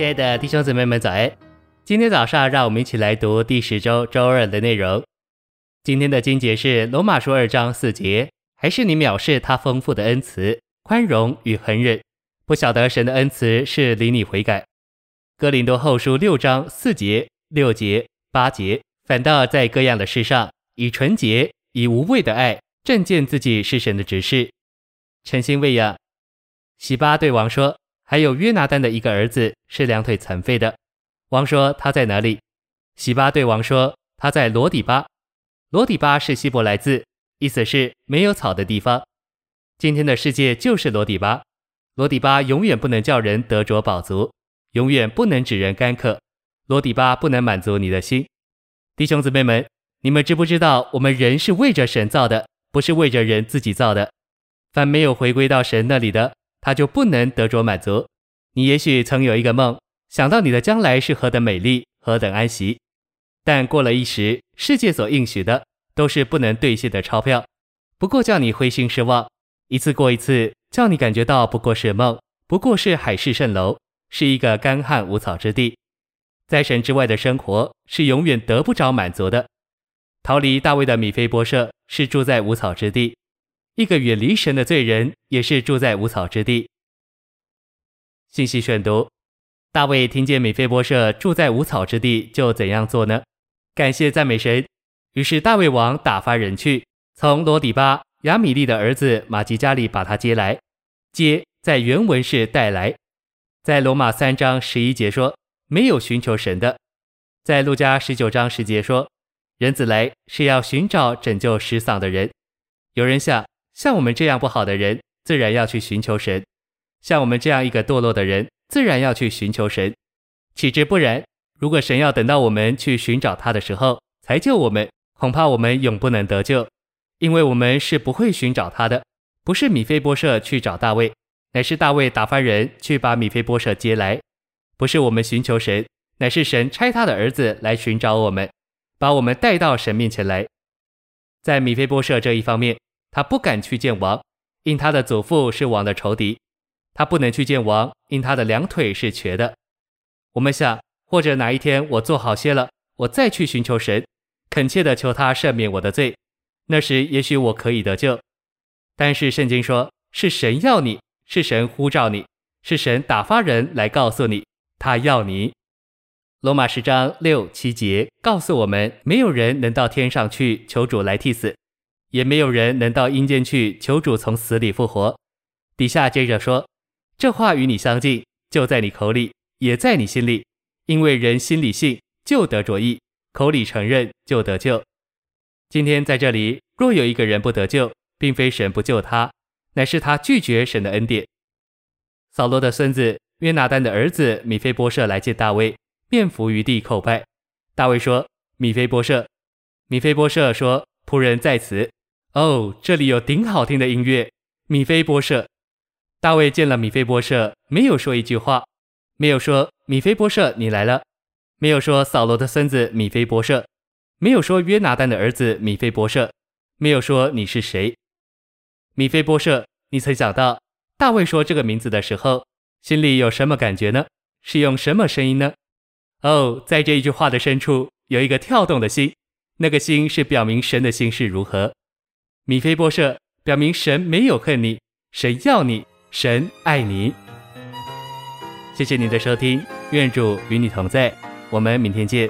亲爱的弟兄姊妹们，早安！今天早上，让我们一起来读第十周周二的内容。今天的经节是罗马书二章四节，还是你藐视他丰富的恩慈、宽容与恒忍，不晓得神的恩慈是领你悔改。哥林多后书六章四节、六节、八节，反倒在各样的事上，以纯洁、以无畏的爱，证见自己是神的指示，诚心喂养。洗巴对王说。还有约拿单的一个儿子是两腿残废的。王说他在哪里？洗巴对王说他在罗底巴。罗底巴是希伯来字，意思是没有草的地方。今天的世界就是罗底巴。罗底巴永远不能叫人得着饱足，永远不能使人干渴。罗底巴不能满足你的心。弟兄姊妹们，你们知不知道我们人是为着神造的，不是为着人自己造的？凡没有回归到神那里的。他就不能得着满足。你也许曾有一个梦，想到你的将来是何等美丽，何等安息。但过了一时，世界所应许的都是不能兑现的钞票，不过叫你灰心失望。一次过一次，叫你感觉到不过是梦，不过是海市蜃楼，是一个干旱无草之地。在神之外的生活是永远得不着满足的。逃离大卫的米非波设是住在无草之地。一个远离神的罪人，也是住在无草之地。信息选读：大卫听见米非波设住在无草之地，就怎样做呢？感谢赞美神。于是大卫王打发人去，从罗底巴亚米利的儿子马吉家里把他接来。接在原文是带来。在罗马三章十一节说，没有寻求神的。在路加十九章十节说，人子来是要寻找拯救失丧的人。有人想。像我们这样不好的人，自然要去寻求神；像我们这样一个堕落的人，自然要去寻求神。岂知不然？如果神要等到我们去寻找他的时候才救我们，恐怕我们永不能得救，因为我们是不会寻找他的。不是米非波设去找大卫，乃是大卫打发人去把米非波设接来。不是我们寻求神，乃是神差他的儿子来寻找我们，把我们带到神面前来。在米非波设这一方面。他不敢去见王，因他的祖父是王的仇敌；他不能去见王，因他的两腿是瘸的。我们想，或者哪一天我做好些了，我再去寻求神，恳切地求他赦免我的罪，那时也许我可以得救。但是圣经说，是神要你，是神呼召你，是神打发人来告诉你，他要你。罗马十章六七节告诉我们，没有人能到天上去求主来替死。也没有人能到阴间去求主从死里复活。底下接着说，这话与你相近，就在你口里，也在你心里。因为人心里信，就得着义；口里承认，就得救。今天在这里，若有一个人不得救，并非神不救他，乃是他拒绝神的恩典。扫罗的孙子约拿单的儿子米非波设来见大卫，便伏于地叩拜。大卫说：“米非波设。”米非波设说：“仆人在此。”哦，这里有顶好听的音乐。米非波设，大卫见了米非波设，没有说一句话，没有说米非波设你来了，没有说扫罗的孙子米非波设，没有说约拿单的儿子米非波设，没有说你是谁。米非波设，你曾想到大卫说这个名字的时候，心里有什么感觉呢？是用什么声音呢？哦，在这一句话的深处有一个跳动的心，那个心是表明神的心是如何。米菲波设表明神没有恨你，神要你，神爱你。谢谢您的收听，愿主与你同在，我们明天见。